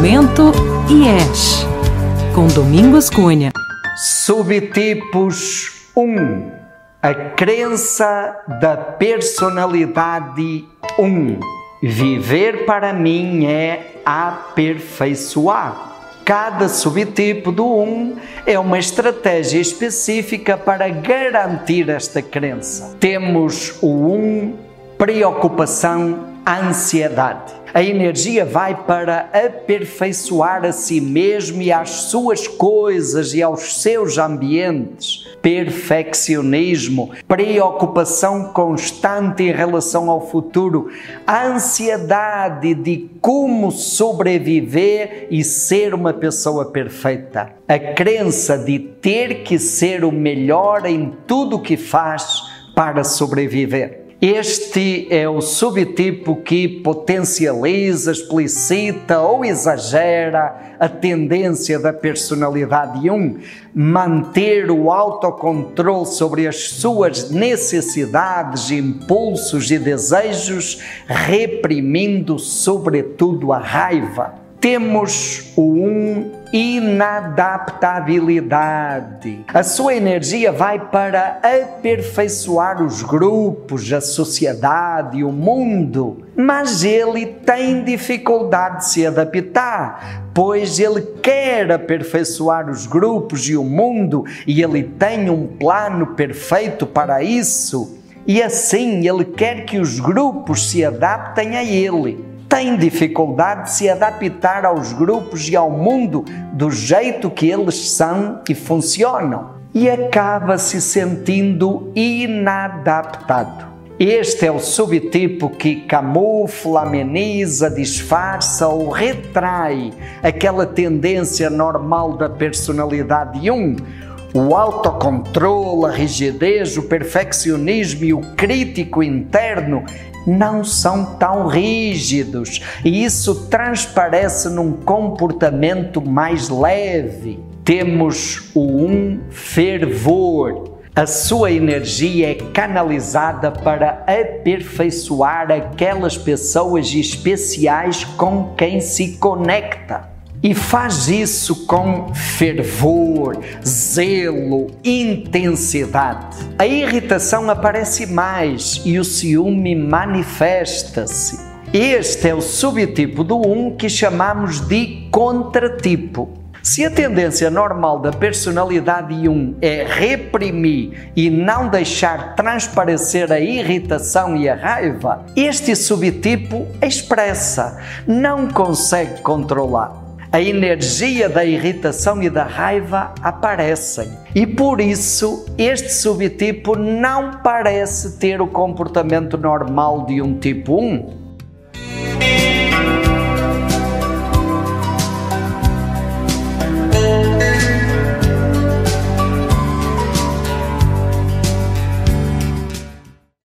Pensamento IES, com Domingos Cunha. Subtipos 1. A crença da personalidade 1. Viver para mim é aperfeiçoar. Cada subtipo do 1 é uma estratégia específica para garantir esta crença. Temos o 1, preocupação, ansiedade. A energia vai para aperfeiçoar a si mesmo e às suas coisas e aos seus ambientes. Perfeccionismo, preocupação constante em relação ao futuro, ansiedade de como sobreviver e ser uma pessoa perfeita. A crença de ter que ser o melhor em tudo o que faz para sobreviver. Este é o subtipo que potencializa, explicita ou exagera a tendência da personalidade 1, manter o autocontrole sobre as suas necessidades, impulsos e desejos, reprimindo sobretudo a raiva. Temos o 1 inadaptabilidade. A sua energia vai para aperfeiçoar os grupos, a sociedade, o mundo, mas ele tem dificuldade de se adaptar, pois ele quer aperfeiçoar os grupos e o mundo e ele tem um plano perfeito para isso. E assim ele quer que os grupos se adaptem a ele tem dificuldade de se adaptar aos grupos e ao mundo do jeito que eles são e funcionam e acaba se sentindo inadaptado. Este é o subtipo que camufla, ameniza, disfarça ou retrai aquela tendência normal da personalidade 1, um, o autocontrole, a rigidez, o perfeccionismo e o crítico interno não são tão rígidos e isso transparece num comportamento mais leve. Temos o um fervor. A sua energia é canalizada para aperfeiçoar aquelas pessoas especiais com quem se conecta e faz isso com fervor, zelo, intensidade. A irritação aparece mais e o ciúme manifesta-se. Este é o subtipo do 1 um que chamamos de contratipo. Se a tendência normal da personalidade 1 é reprimir e não deixar transparecer a irritação e a raiva, este subtipo expressa, não consegue controlar a energia da irritação e da raiva aparecem. E por isso, este subtipo não parece ter o comportamento normal de um tipo 1.